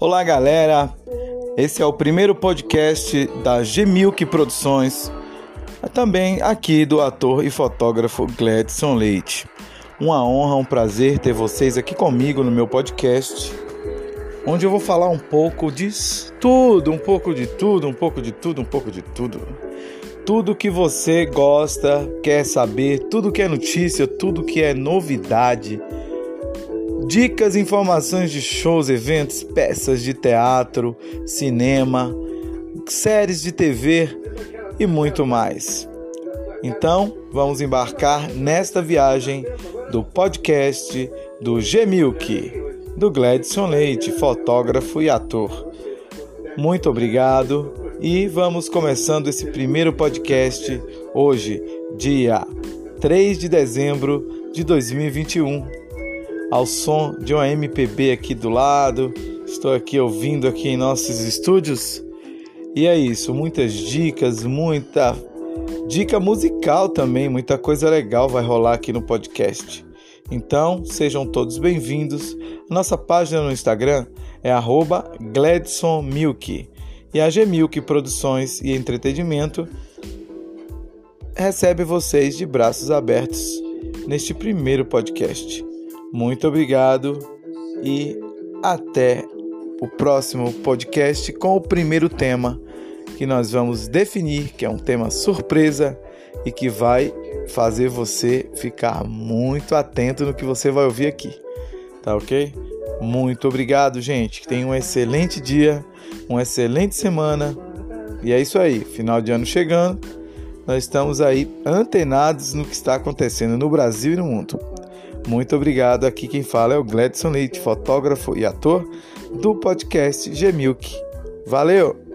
Olá, galera. Esse é o primeiro podcast da Gemilk Produções, também aqui do ator e fotógrafo Gladson Leite. Uma honra, um prazer ter vocês aqui comigo no meu podcast, onde eu vou falar um pouco de tudo, um pouco de tudo, um pouco de tudo, um pouco de tudo. Tudo que você gosta, quer saber, tudo que é notícia, tudo que é novidade Dicas informações de shows, eventos, peças de teatro, cinema, séries de TV e muito mais. Então, vamos embarcar nesta viagem do podcast do Gemilk, do Gladson Leite, fotógrafo e ator. Muito obrigado e vamos começando esse primeiro podcast hoje, dia 3 de dezembro de 2021 ao som de uma MPB aqui do lado. Estou aqui ouvindo aqui em nossos estúdios. E é isso, muitas dicas, muita dica musical também, muita coisa legal vai rolar aqui no podcast. Então, sejam todos bem-vindos. Nossa página no Instagram é @gladsonmilk e a Gmilk Produções e Entretenimento recebe vocês de braços abertos neste primeiro podcast. Muito obrigado e até o próximo podcast com o primeiro tema que nós vamos definir, que é um tema surpresa e que vai fazer você ficar muito atento no que você vai ouvir aqui. Tá ok? Muito obrigado, gente. Tenha um excelente dia, uma excelente semana. E é isso aí, final de ano chegando. Nós estamos aí antenados no que está acontecendo no Brasil e no mundo. Muito obrigado. Aqui quem fala é o Gladson Leite, fotógrafo e ator do podcast Gemilk. Valeu!